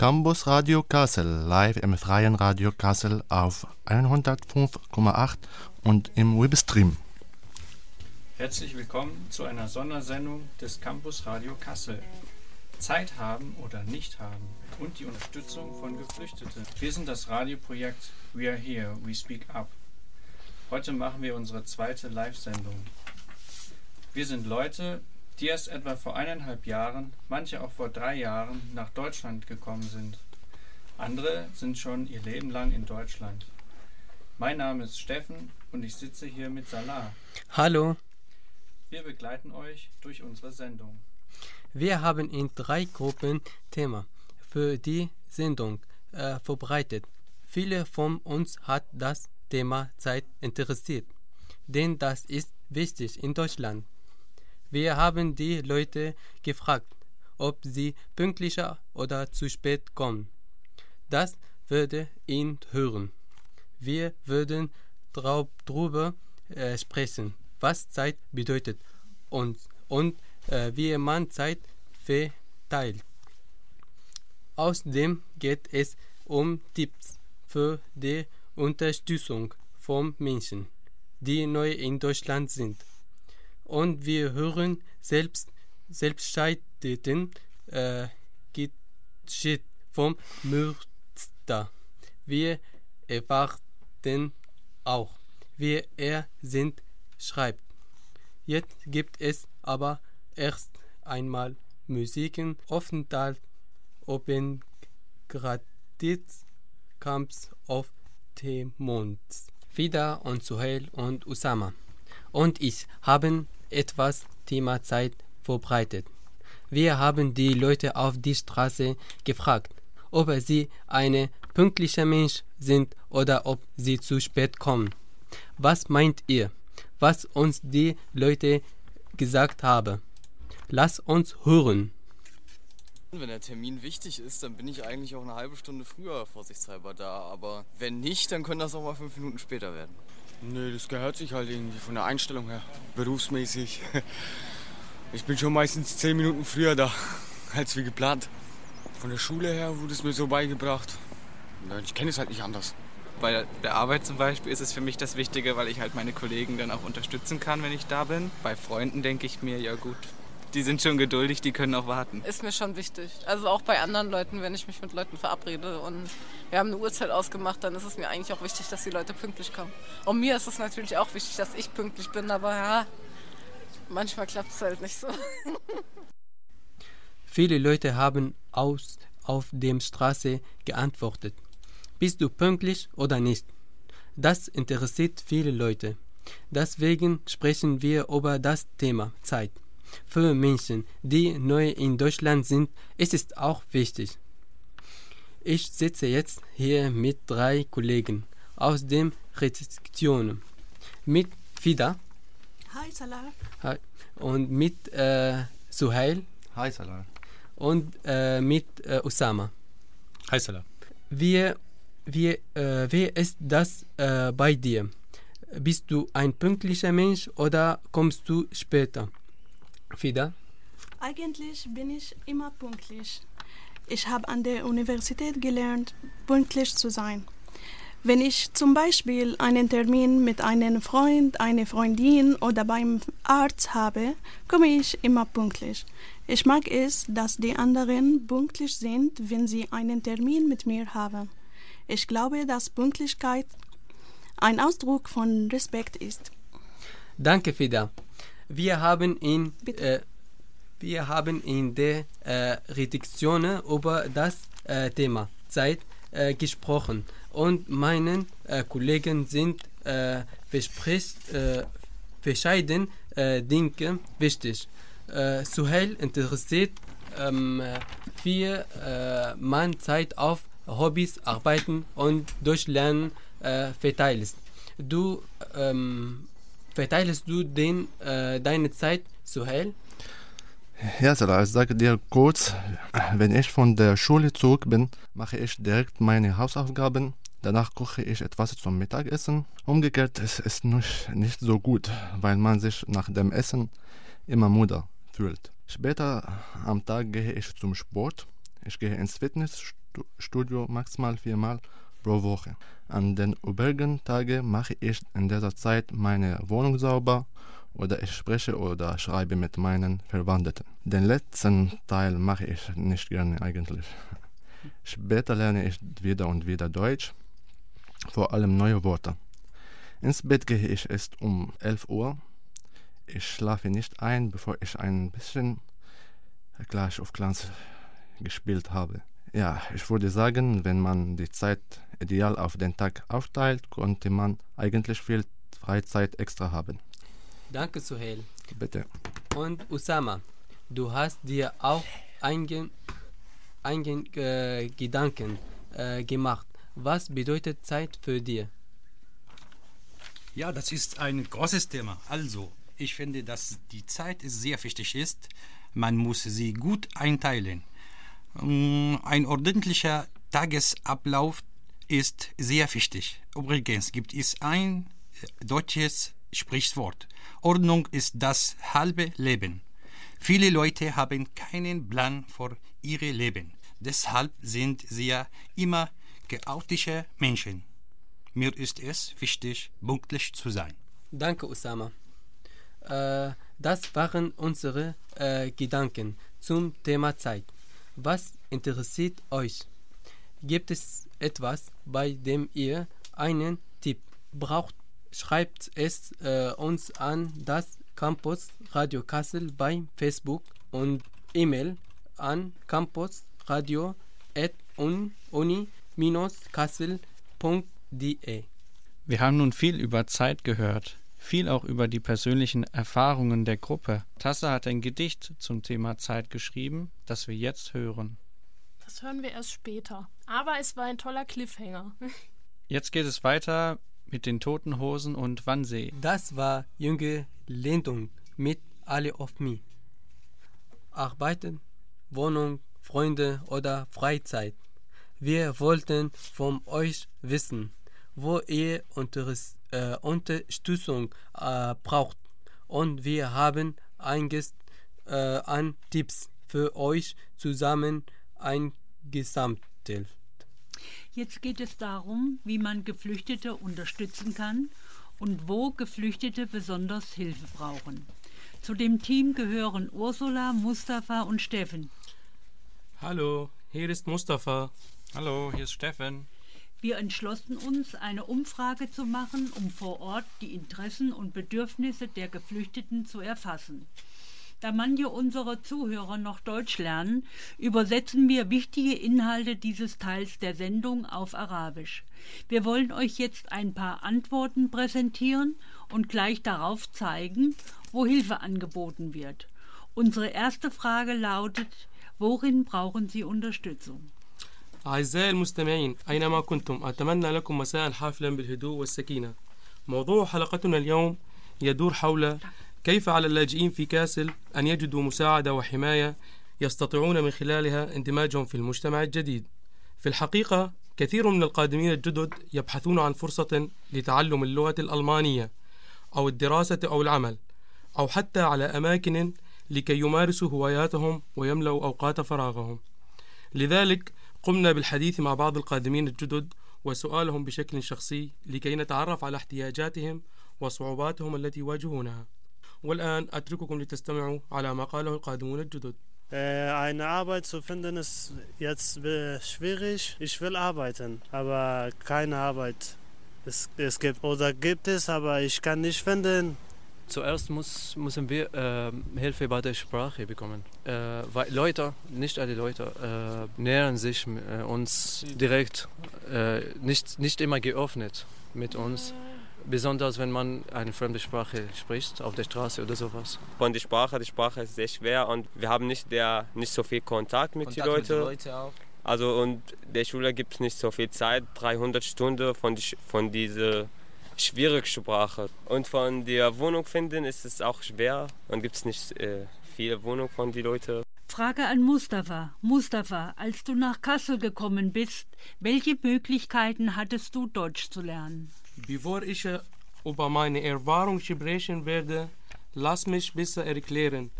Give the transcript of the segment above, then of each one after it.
Campus Radio Kassel, live im freien Radio Kassel auf 105,8 und im Webstream. Herzlich willkommen zu einer Sondersendung des Campus Radio Kassel. Zeit haben oder nicht haben und die Unterstützung von Geflüchteten. Wir sind das Radioprojekt We Are Here, We Speak Up. Heute machen wir unsere zweite Live-Sendung. Wir sind Leute, die erst etwa vor eineinhalb Jahren, manche auch vor drei Jahren nach Deutschland gekommen sind. Andere sind schon ihr Leben lang in Deutschland. Mein Name ist Steffen und ich sitze hier mit Salah. Hallo. Wir begleiten euch durch unsere Sendung. Wir haben in drei Gruppen Thema für die Sendung äh, vorbereitet. Viele von uns hat das Thema Zeit interessiert, denn das ist wichtig in Deutschland. Wir haben die Leute gefragt, ob sie pünktlicher oder zu spät kommen. Das würde ihn hören. Wir würden darüber äh, sprechen, was Zeit bedeutet und, und äh, wie man Zeit verteilt. Außerdem geht es um Tipps für die Unterstützung von Menschen, die neu in Deutschland sind und wir hören selbst selbstscheideten äh, Geschichte vom Mürster. Wir erwarten auch, wie er sind schreibt. Jetzt gibt es aber erst einmal Musiken Aufenthalt Open Gratis Camps auf dem Mond. Fida und Suhail und Usama und ich haben etwas Thema Zeit verbreitet. Wir haben die Leute auf die Straße gefragt, ob sie ein pünktlicher Mensch sind oder ob sie zu spät kommen. Was meint ihr, was uns die Leute gesagt haben? Lass uns hören. Wenn der Termin wichtig ist, dann bin ich eigentlich auch eine halbe Stunde früher vorsichtshalber da. Aber wenn nicht, dann können das auch mal fünf Minuten später werden. Nö, das gehört sich halt irgendwie von der Einstellung her, berufsmäßig. Ich bin schon meistens zehn Minuten früher da, als wie geplant. Von der Schule her wurde es mir so beigebracht. Ich kenne es halt nicht anders. Bei der Arbeit zum Beispiel ist es für mich das Wichtige, weil ich halt meine Kollegen dann auch unterstützen kann, wenn ich da bin. Bei Freunden denke ich mir, ja gut, die sind schon geduldig, die können auch warten. Ist mir schon wichtig. Also auch bei anderen Leuten, wenn ich mich mit Leuten verabrede und wir haben eine Uhrzeit ausgemacht, dann ist es mir eigentlich auch wichtig, dass die Leute pünktlich kommen. Und mir ist es natürlich auch wichtig, dass ich pünktlich bin, aber ja, manchmal klappt es halt nicht so. Viele Leute haben aus, auf dem Straße geantwortet. Bist du pünktlich oder nicht? Das interessiert viele Leute. Deswegen sprechen wir über das Thema Zeit. Für Menschen, die neu in Deutschland sind, ist es auch wichtig. Ich sitze jetzt hier mit drei Kollegen aus den Redaktionen. Mit Fida. Hi Salah. Hi. Und mit äh, Suhail. Hi Salah. Und äh, mit äh, Usama. Hi Salah. Wie, wie, äh, wie ist das äh, bei dir? Bist du ein pünktlicher Mensch oder kommst du später? Fida? Eigentlich bin ich immer pünktlich. Ich habe an der Universität gelernt, pünktlich zu sein. Wenn ich zum Beispiel einen Termin mit einem Freund, einer Freundin oder beim Arzt habe, komme ich immer pünktlich. Ich mag es, dass die anderen pünktlich sind, wenn sie einen Termin mit mir haben. Ich glaube, dass Pünktlichkeit ein Ausdruck von Respekt ist. Danke, Fida. Wir haben in, äh, wir haben in der äh, Redaktion über das äh, Thema Zeit äh, gesprochen und meine äh, Kollegen sind äh, verspricht, äh, verschiedene äh, Dinge wichtig. Äh, Suhail interessiert, ähm, wie man Zeit auf Hobbys, Arbeiten und Durchlernen verteilt. Du ähm, verteilst du den, äh, deine Zeit, Suhail? Ja, Salah, ich sage dir kurz, wenn ich von der Schule zurück bin, mache ich direkt meine Hausaufgaben. Danach koche ich etwas zum Mittagessen. Umgekehrt ist es nicht, so gut, weil man sich nach dem Essen immer müde fühlt. Später am Tag gehe ich zum Sport. Ich gehe ins Fitness, Stu- Studio maximal viermal pro Woche. An den übrigen Tagen mache ich in dieser Zeit meine Wohnung sauber oder ich spreche oder schreibe mit meinen Verwandten. Den letzten Teil mache ich nicht gerne eigentlich. Später lerne ich wieder und wieder Deutsch, vor allem neue Worte. Ins Bett gehe ich erst um 11 Uhr. Ich schlafe nicht ein, bevor ich ein bisschen Clash of Clans gespielt habe. Ja, ich würde sagen, wenn man die Zeit ideal auf den Tag aufteilt, konnte man eigentlich viel Freizeit extra haben. Danke, Suhail. Bitte. Und Usama, du hast dir auch einige, einige äh, Gedanken äh, gemacht. Was bedeutet Zeit für dich? Ja, das ist ein großes Thema. Also, ich finde, dass die Zeit sehr wichtig ist. Man muss sie gut einteilen. Mm, Ein ordentlicher Tagesablauf ist sehr wichtig. Übrigens gibt es ein äh, deutsches Sprichwort. Ordnung ist das halbe Leben. Viele Leute haben keinen Plan für ihr Leben. Deshalb sind sie ja immer chaotische Menschen. Mir ist es wichtig, pünktlich zu sein. Danke, Usama. Äh, das waren unsere äh, Gedanken zum Thema Zeit. Was interessiert euch? Gibt es etwas, bei dem ihr einen Tipp braucht? Schreibt es äh, uns an das Campus Radio Kassel bei Facebook und E-Mail an campusradio.uni-kassel.de. Wir haben nun viel über Zeit gehört, viel auch über die persönlichen Erfahrungen der Gruppe. Tasse hat ein Gedicht zum Thema Zeit geschrieben, das wir jetzt hören. Das hören wir erst später. Aber es war ein toller Cliffhanger. Jetzt geht es weiter mit den Toten Hosen und Wannsee. Das war junge Lentung mit Alle of Me. Arbeiten, Wohnung, Freunde oder Freizeit. Wir wollten von euch wissen, wo ihr Unters äh, Unterstützung äh, braucht. Und wir haben einiges äh, an Tipps für euch zusammen eingesammelt. Jetzt geht es darum, wie man Geflüchtete unterstützen kann und wo Geflüchtete besonders Hilfe brauchen. Zu dem Team gehören Ursula, Mustafa und Steffen. Hallo, hier ist Mustafa. Hallo, hier ist Steffen. Wir entschlossen uns, eine Umfrage zu machen, um vor Ort die Interessen und Bedürfnisse der Geflüchteten zu erfassen. Da manche unserer Zuhörer noch Deutsch lernen, übersetzen wir wichtige Inhalte dieses Teils der Sendung auf Arabisch. Wir wollen euch jetzt ein paar Antworten präsentieren und gleich darauf zeigen, wo Hilfe angeboten wird. Unsere erste Frage lautet, worin brauchen Sie Unterstützung? أعزائي المستمعين أينما كنتم أتمنى لكم مساء حافلا بالهدوء والسكينة. موضوع حلقتنا اليوم يدور حول كيف على اللاجئين في كاسل أن يجدوا مساعدة وحماية يستطيعون من خلالها اندماجهم في المجتمع الجديد. في الحقيقة كثير من القادمين الجدد يبحثون عن فرصة لتعلم اللغة الألمانية أو الدراسة أو العمل أو حتى على أماكن لكي يمارسوا هواياتهم ويملأوا أوقات فراغهم. لذلك قمنا بالحديث مع بعض القادمين الجدد وسؤالهم بشكل شخصي لكي نتعرف على احتياجاتهم وصعوباتهم التي يواجهونها والآن أترككم لتستمعوا على ما قاله القادمون الجدد Äh, eine Arbeit zu finden ist jetzt schwierig. Ich will arbeiten, aber keine Arbeit. Es, es gibt oder gibt es, aber ich kann nicht finden. Zuerst muss, müssen wir äh, Hilfe bei der Sprache bekommen. Äh, weil Leute, nicht alle Leute, äh, nähern sich äh, uns direkt, äh, nicht, nicht immer geöffnet mit uns. Besonders wenn man eine fremde Sprache spricht, auf der Straße oder sowas. Von der Sprache, die Sprache ist sehr schwer und wir haben nicht, der, nicht so viel Kontakt mit den Kontakt mit Leuten. den Leuten. Also und der Schule gibt es nicht so viel Zeit, 300 Stunden von, die, von dieser schwierigen Sprache. Und von der Wohnung finden ist es auch schwer und gibt es nicht äh, viele Wohnungen von den Leuten. Frage an Mustafa. Mustafa, als du nach Kassel gekommen bist, welche Möglichkeiten hattest du, Deutsch zu lernen? Bevor ich äh, über meine Erfahrung sprechen werde, lass mich besser erklären,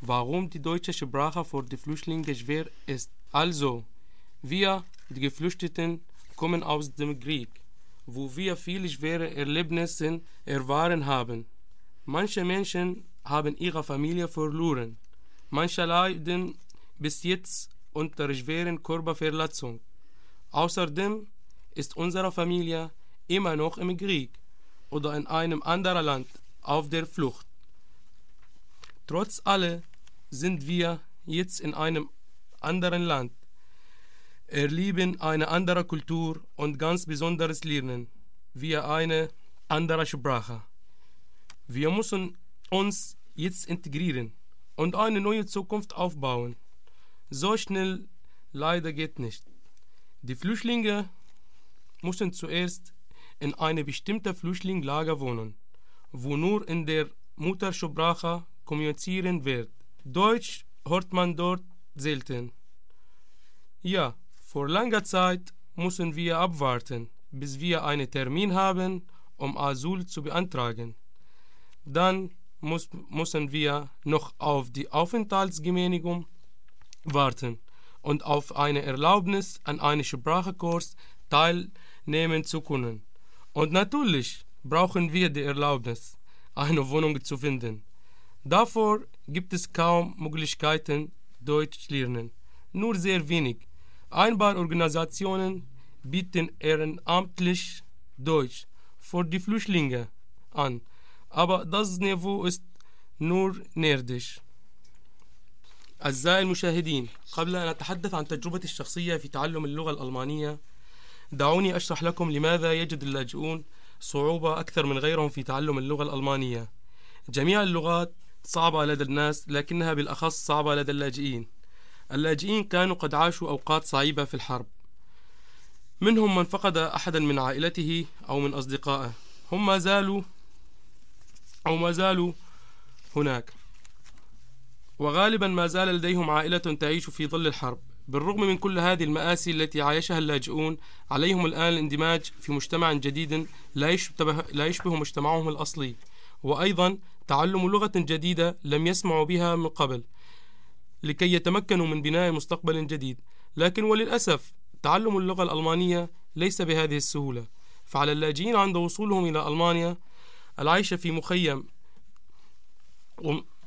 warum die deutsche Sprache für die Flüchtlinge schwer ist. Also, wir die Geflüchteten kommen aus dem Krieg, wo wir viele schwere Erlebnisse erfahren haben. Manche Menschen haben ihre Familie verloren. Manche leiden bis jetzt unter schweren Körperverletzungen. Außerdem ist unsere Familie immer noch im Krieg oder in einem anderen Land auf der Flucht. Trotz allem sind wir jetzt in einem anderen Land, erleben eine andere Kultur und ganz besonderes Lernen, wie eine andere Sprache. Wir müssen uns jetzt integrieren und eine neue Zukunft aufbauen. So schnell leider geht nicht. Die Flüchtlinge mussten zuerst in eine bestimmte Flüchtlingslager wohnen, wo nur in der Muttersprache kommunizieren wird. Deutsch hört man dort selten. Ja, vor langer Zeit müssen wir abwarten, bis wir einen Termin haben, um Asyl zu beantragen. Dann muss, müssen wir noch auf die Aufenthaltsgenehmigung warten und auf eine Erlaubnis an einen Sprachekurs teilnehmen zu können. Und natürlich brauchen wir die Erlaubnis, eine Wohnung zu finden. Davor gibt es kaum Möglichkeiten, Deutsch zu lernen. Nur sehr wenig. Ein paar Organisationen bieten ehrenamtlich Deutsch für die Flüchtlinge an, aber das Niveau ist nur nerdig. أعزائي المشاهدين قبل أن أتحدث عن تجربتي الشخصية في تعلم اللغة الألمانية دعوني أشرح لكم لماذا يجد اللاجئون صعوبة أكثر من غيرهم في تعلم اللغة الألمانية. جميع اللغات صعبة لدى الناس لكنها بالأخص صعبة لدى اللاجئين. اللاجئين كانوا قد عاشوا أوقات صعيبة في الحرب. منهم من فقد أحدا من عائلته أو من أصدقائه. هم ما زالوا أو ما زالوا هناك. وغالبا ما زال لديهم عائلة تعيش في ظل الحرب. بالرغم من كل هذه المآسي التي عايشها اللاجئون عليهم الآن الاندماج في مجتمع جديد لا يشبه, لا يشبه مجتمعهم الأصلي. وأيضا تعلم لغة جديدة لم يسمعوا بها من قبل. لكي يتمكنوا من بناء مستقبل جديد. لكن وللأسف تعلم اللغة الألمانية ليس بهذه السهولة. فعلى اللاجئين عند وصولهم إلى ألمانيا العيش في مخيم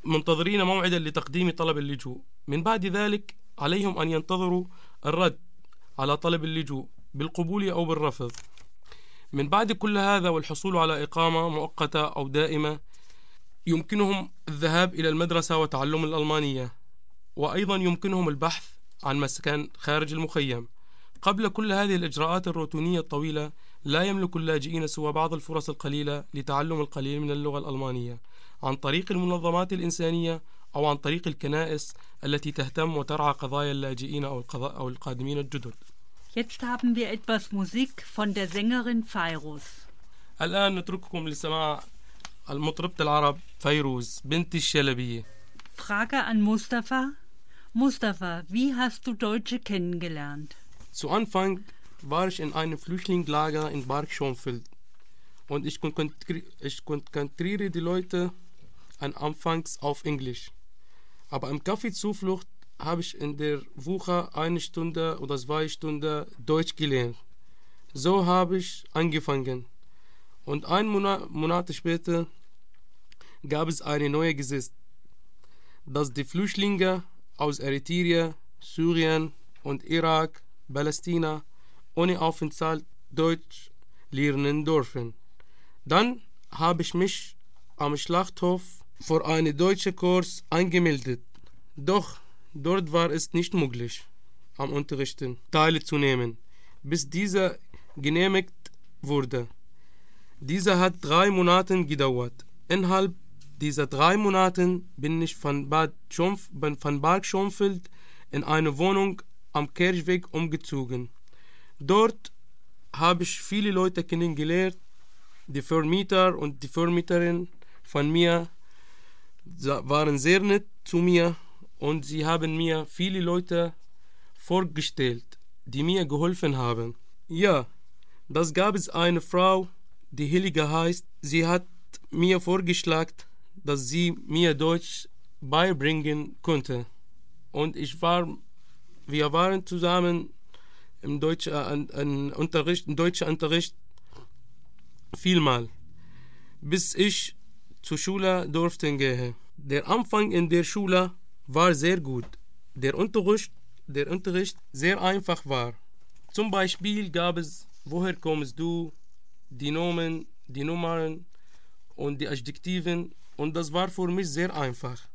منتظرين موعدا لتقديم طلب اللجوء. من بعد ذلك عليهم أن ينتظروا الرد على طلب اللجوء بالقبول أو بالرفض. من بعد كل هذا والحصول على إقامة مؤقتة أو دائمة يمكنهم الذهاب إلى المدرسة وتعلم الألمانية. وأيضا يمكنهم البحث عن مسكن خارج المخيم قبل كل هذه الإجراءات الروتينية الطويلة لا يملك اللاجئين سوى بعض الفرص القليلة لتعلم القليل من اللغة الألمانية عن طريق المنظمات الإنسانية أو عن طريق الكنائس التي تهتم وترعى قضايا اللاجئين أو, أو القادمين الجدد. Jetzt haben wir etwas Musik von der Sängerin Fairuz. الآن نترككم لسماع المطربة العرب فيروز بنت الشلبية. Frage an Mustafa. Mustafa, wie hast du Deutsche kennengelernt? Zu Anfang war ich in einem Flüchtlingslager in Bark Schonfeld und ich konzentriere die Leute an anfangs auf Englisch. Aber im Café Zuflucht habe ich in der Woche eine Stunde oder zwei Stunden Deutsch gelernt. So habe ich angefangen. Und ein Monat, Monat später gab es eine neue Gesetz, dass die Flüchtlinge aus Eritrea, Syrien und Irak, Palästina ohne Aufenthalt Deutsch lernen dürfen. Dann habe ich mich am Schlachthof für einen deutschen Kurs angemeldet. Doch dort war es nicht möglich, am Unterrichten teilzunehmen, bis dieser genehmigt wurde. Dieser hat drei Monate gedauert. Innerhalb dieser drei Monate bin ich von Bad Schomf, von Park Schomfeld in eine Wohnung am Kirchweg umgezogen. Dort habe ich viele Leute kennengelernt. Die Vermieter und die Vermieterin von mir waren sehr nett zu mir und sie haben mir viele Leute vorgestellt, die mir geholfen haben. Ja, das gab es eine Frau, die Helga heißt. Sie hat mir vorgeschlagen, dass sie mir Deutsch beibringen konnte. Und ich war, wir waren zusammen im Deutsch, äh, an, an Unterricht, im deutschen Unterricht vielmal, bis ich zur Schule durfte gehen. Der Anfang in der Schule war sehr gut. Der Unterricht, der Unterricht sehr einfach war. Zum Beispiel gab es, woher kommst du, die Nomen, die Nummern und die Adjektiven und das war für mich sehr einfach.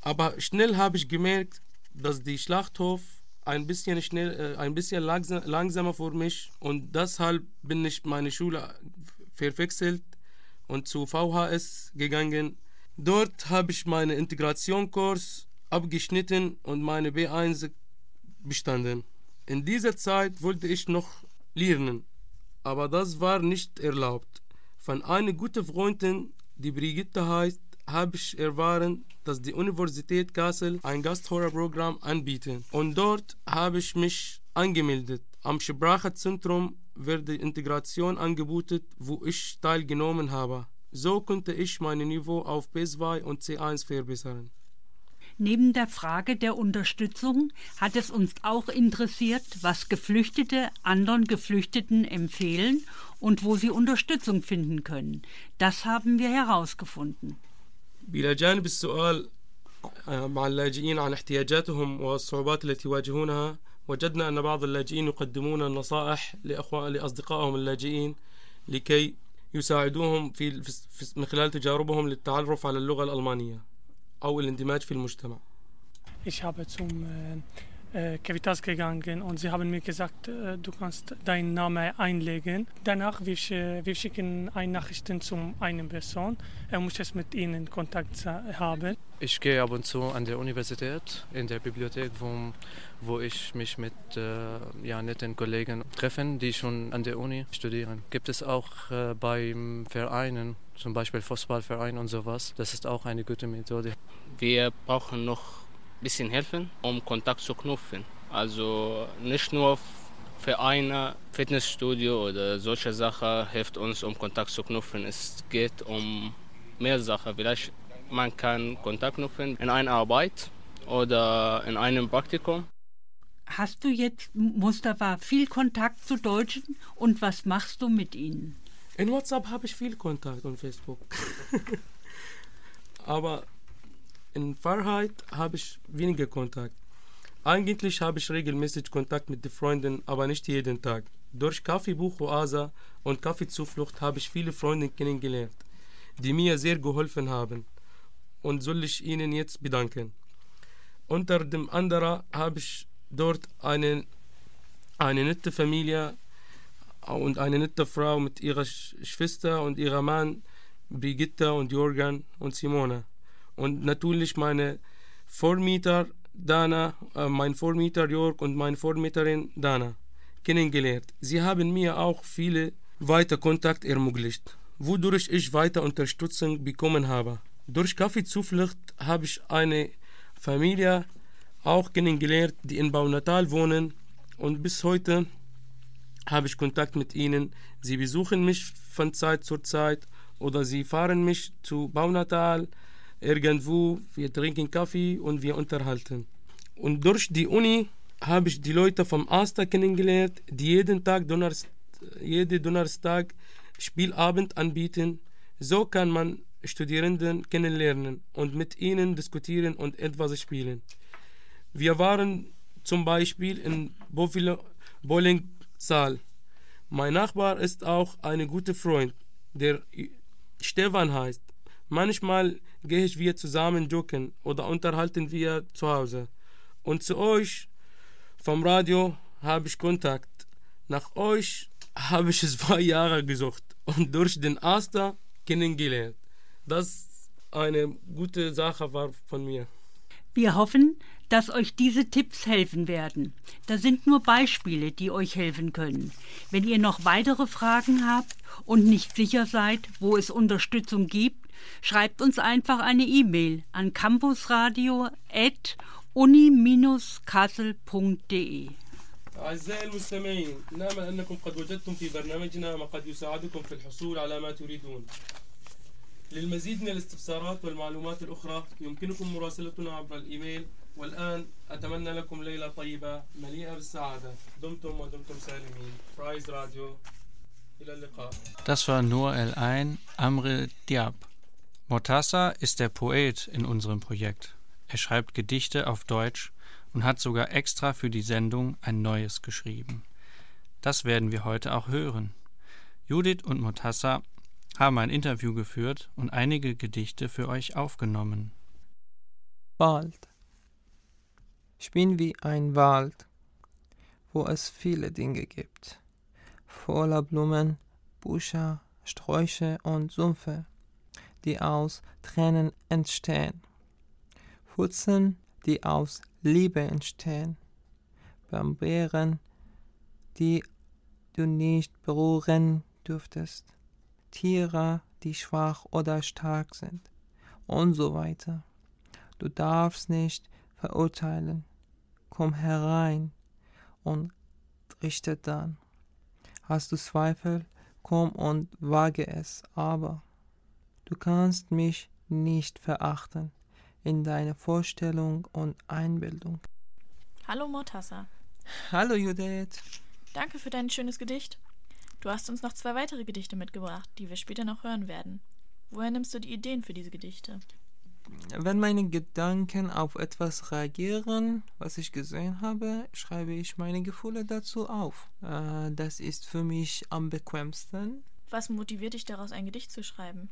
Aber schnell habe ich gemerkt, dass die Schlachthof ein bisschen schnell, äh, ein bisschen langsam, langsamer für mich und deshalb bin ich meine Schule verwechselt und zu VHS gegangen. Dort habe ich meinen Integrationskurs abgeschnitten und meine B1 bestanden. In dieser Zeit wollte ich noch lernen, aber das war nicht erlaubt. Von einer guten Freundin, die Brigitte heißt, habe ich erfahren, dass die Universität Kassel ein Gasthörerprogramm anbietet. Und dort habe ich mich angemeldet. Am Sprachenzentrum wird die Integration angeboten, wo ich teilgenommen habe. So konnte ich mein Niveau auf B2 und C1 verbessern. Neben der Frage der Unterstützung hat es uns auch interessiert, was Geflüchtete anderen Geflüchteten empfehlen und wo sie Unterstützung finden können. Das haben wir herausgefunden. إلى جانب السؤال مع اللاجئين عن احتياجاتهم والصعوبات التي يواجهونها وجدنا أن بعض اللاجئين يقدمون نصائح لأخوة لأصدقائهم اللاجئين لكي يساعدوهم في من خلال تجاربهم للتعرف على اللغة الألمانية أو الاندماج في المجتمع. Ich habe zum äh, Caritas gegangen und sie haben mir gesagt, äh, du kannst deinen Namen einlegen. Danach wir, wir schicken eine Nachrichten zu einer Person. Er muss es mit ihnen Kontakt haben. Ich gehe ab und zu an der Universität, in der Bibliothek, wo, wo ich mich mit äh, ja, netten Kollegen treffe, die schon an der Uni studieren. Gibt es auch äh, beim Vereinen, zum Beispiel Fußballverein und sowas. Das ist auch eine gute Methode. Wir brauchen noch bisschen helfen, um Kontakt zu knüpfen. Also nicht nur Vereine, Fitnessstudio oder solche Sachen hilft uns, um Kontakt zu knüpfen. Es geht um mehr Sachen. Vielleicht man kann Kontakt knüpfen in einer Arbeit oder in einem Praktikum. Hast du jetzt, Mustafa, viel Kontakt zu Deutschen und was machst du mit ihnen? In WhatsApp habe ich viel Kontakt und Facebook. Aber in Wahrheit habe ich weniger Kontakt. Eigentlich habe ich regelmäßig Kontakt mit den Freunden, aber nicht jeden Tag. Durch Kaffeebuch Oasa und Kaffeezuflucht habe ich viele Freunde kennengelernt, die mir sehr geholfen haben. Und soll ich ihnen jetzt bedanken. Unter dem anderen habe ich dort eine, eine nette Familie und eine nette Frau mit ihrer Schwester und ihrem Mann, Brigitte und Jorgan und Simone und natürlich meine Vormieter Dana, äh, mein Vormieter Jörg und meine Vormieterin Dana kennengelernt. Sie haben mir auch viele weiter Kontakt ermöglicht, wodurch ich weiter Unterstützung bekommen habe. Durch Kaffeezuflucht habe ich eine Familie auch kennengelernt, die in Baunatal wohnen und bis heute habe ich Kontakt mit ihnen. Sie besuchen mich von Zeit zu Zeit oder sie fahren mich zu Baunatal irgendwo, wir trinken Kaffee und wir unterhalten. Und durch die Uni habe ich die Leute vom Asta kennengelernt, die jeden Tag, Donnerst, jeden Donnerstag Spielabend anbieten. So kann man Studierenden kennenlernen und mit ihnen diskutieren und etwas spielen. Wir waren zum Beispiel in Bowling Saal. Mein Nachbar ist auch ein guter Freund, der Stefan heißt. Manchmal gehe ich wir zusammen joggen oder unterhalten wir zu Hause. Und zu euch vom Radio habe ich Kontakt. Nach euch habe ich zwei Jahre gesucht und durch den Asta kennengelernt. Das eine gute Sache war von mir. Wir hoffen, dass euch diese Tipps helfen werden. Das sind nur Beispiele, die euch helfen können. Wenn ihr noch weitere Fragen habt und nicht sicher seid, wo es Unterstützung gibt, Schreibt uns einfach eine E-Mail an campusradio.uni-kassel.de أعزائي المستمعين نأمل أنكم قد وجدتم في برنامجنا ما قد يساعدكم في الحصول على ما تريدون للمزيد من الاستفسارات والمعلومات الأخرى يمكنكم مراسلتنا عبر الإيميل والآن أتمنى لكم ليلة طيبة مليئة بالسعادة دمتم ودمتم سالمين فرايز راديو إلى اللقاء Das war Noor El Ain Amre Diab. Mortassa ist der Poet in unserem Projekt. Er schreibt Gedichte auf Deutsch und hat sogar extra für die Sendung ein neues geschrieben. Das werden wir heute auch hören. Judith und Mortassa haben ein Interview geführt und einige Gedichte für euch aufgenommen. Wald. Ich bin wie ein Wald, wo es viele Dinge gibt, voller Blumen, Büscher, Sträuche und Sümpfe, die aus Tränen entstehen, Wurzeln, die aus Liebe entstehen, Bambeeren, die du nicht berühren dürftest, Tiere, die schwach oder stark sind und so weiter. Du darfst nicht verurteilen. Komm herein und richte dann. Hast du Zweifel, komm und wage es, aber du kannst mich nicht verachten in deiner Vorstellung und Einbildung. Hallo Mortassa. Hallo Judith. Danke für dein schönes Gedicht. Du hast uns noch zwei weitere Gedichte mitgebracht, die wir später noch hören werden. Woher nimmst du die Ideen für diese Gedichte? Wenn meine Gedanken auf etwas reagieren, was ich gesehen habe, schreibe ich meine Gefühle dazu auf. Äh, das ist für mich am bequemsten. Was motiviert dich daraus, ein Gedicht zu schreiben?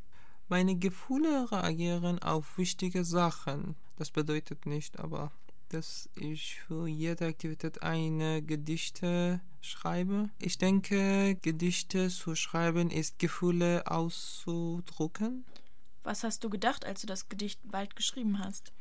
Meine Gefühle reagieren auf wichtige Sachen. Das bedeutet nicht aber, dass ich für jede Aktivität eine Gedichte schreibe. Ich denke, Gedichte zu schreiben ist Gefühle auszudrücken. Was hast du gedacht, als du das Gedicht Wald geschrieben hast?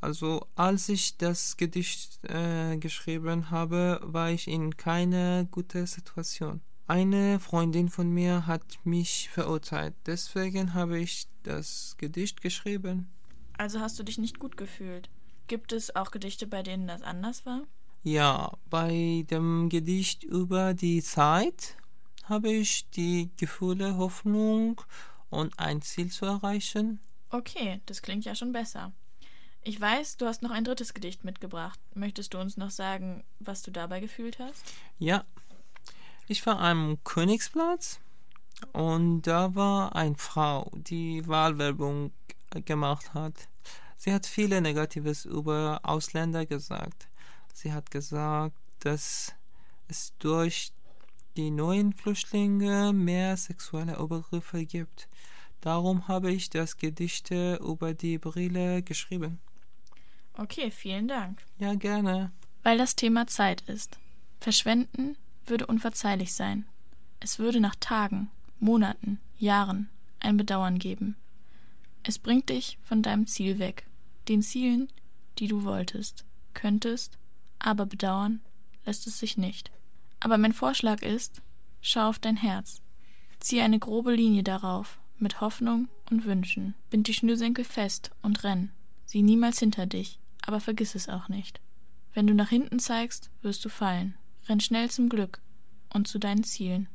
Also als ich das Gedicht äh, geschrieben habe, war ich in keine gute Situation. Eine Freundin von mir hat mich verurteilt. Deswegen habe ich das Gedicht geschrieben. Also hast du dich nicht gut gefühlt. Gibt es auch Gedichte, bei denen das anders war? Ja, bei dem Gedicht über die Zeit habe ich die Gefühle Hoffnung und ein Ziel zu erreichen. Okay, das klingt ja schon besser. Ich weiß, du hast noch ein drittes Gedicht mitgebracht. Möchtest du uns noch sagen, was du dabei gefühlt hast? Ja, ich war am Königsplatz und da war eine Frau, die Wahlwerbung gemacht hat. Sie hat viele Negatives über Ausländer gesagt. Sie hat gesagt, dass es durch die neuen Flüchtlinge mehr sexuelle Übergriffe gibt. Darum habe ich das Gedicht über die Brille geschrieben. Okay, vielen Dank. Ja, gerne. Weil das Thema Zeit ist. Verschwenden würde unverzeihlich sein. Es würde nach Tagen, Monaten, Jahren ein Bedauern geben. Es bringt dich von deinem Ziel weg, den Zielen, die du wolltest, könntest, aber bedauern lässt es sich nicht. Aber mein Vorschlag ist, schau auf dein Herz. Zieh eine grobe Linie darauf, mit Hoffnung und Wünschen. Bind die Schnürsenkel fest und renn. Sieh niemals hinter dich, aber vergiss es auch nicht. Wenn du nach hinten zeigst, wirst du fallen. Renn schnell zum Glück und zu deinen Zielen.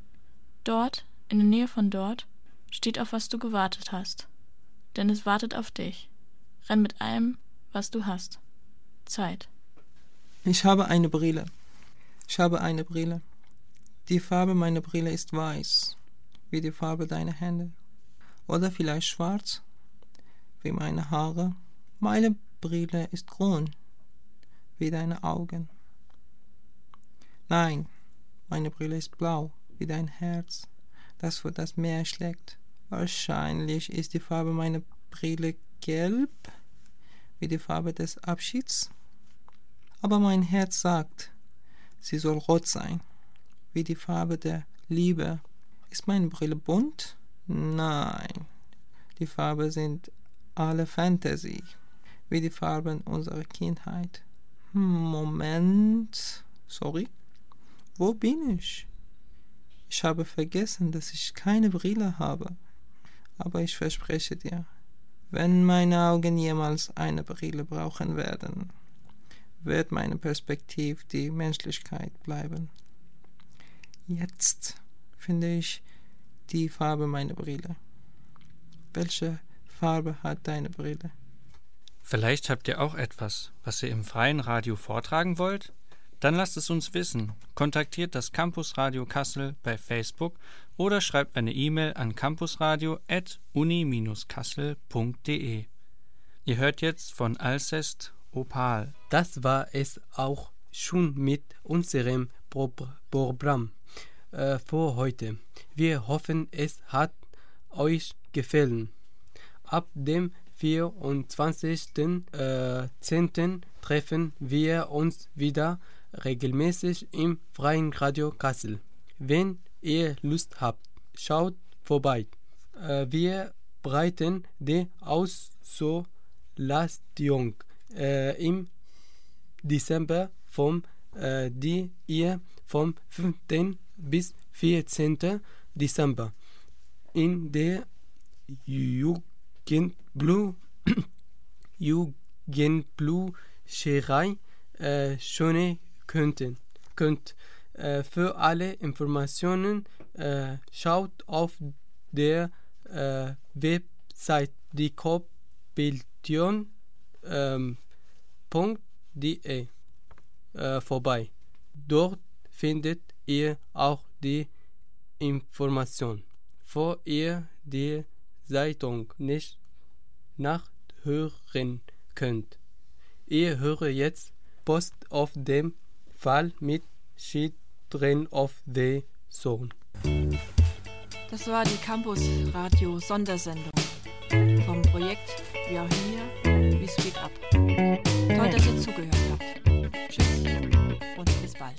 Dort, in der Nähe von dort, steht auf was du gewartet hast. Denn es wartet auf dich. Renn mit allem, was du hast. Zeit. Ich habe eine Brille. Ich habe eine Brille. Die Farbe meiner Brille ist weiß, wie die Farbe deiner Hände. Oder vielleicht schwarz, wie meine Haare. Meine Brille ist grün, wie deine Augen. Nein, meine Brille ist blau, wie dein Herz, das für das Meer schlägt. Wahrscheinlich ist die Farbe meiner Brille gelb, wie die Farbe des Abschieds. Aber mein Herz sagt, sie soll rot sein, wie die Farbe der Liebe. Ist meine Brille bunt? Nein, die Farben sind alle Fantasy, wie die Farben unserer Kindheit. Moment, sorry, wo bin ich? Ich habe vergessen, dass ich keine Brille habe. Aber ich verspreche dir, wenn meine Augen jemals eine Brille brauchen werden, wird meine Perspektive die Menschlichkeit bleiben. Jetzt finde ich die Farbe meiner Brille. Welche Farbe hat deine Brille? Vielleicht habt ihr auch etwas, was ihr im freien Radio vortragen wollt? Dann lasst es uns wissen. Kontaktiert das Campusradio Kassel bei Facebook oder schreibt eine E-Mail an campusradio.uni-kassel.de. Ihr hört jetzt von Alcest Opal. Das war es auch schon mit unserem Pro Programm äh, für heute. Wir hoffen, es hat euch gefallen. Ab dem 24.10. Äh, treffen wir uns wieder regelmäßig im Freien Radio Kassel. Wenn ihr Lust habt, schaut vorbei. Äh, wir breiten die Aussolation äh, im Dezember vom äh, die ihr vom 5. bis 14. Dezember in der Jugendblu Jugendblucherei äh, schon könnten könnt. Äh, für alle Informationen äh, schaut auf der äh, Website dikopiltion.de ähm, äh, vorbei. Dort findet ihr auch die Information, wo ihr die Zeitung nicht nachhören könnt. Ihr hört jetzt Post auf dem Fall mit Children of the Zone. Das war die Campus Radio Sondersendung vom Projekt We Are Here, We Speak Up. Toll, dass ihr zugehört habt. Tschüss und bis bald.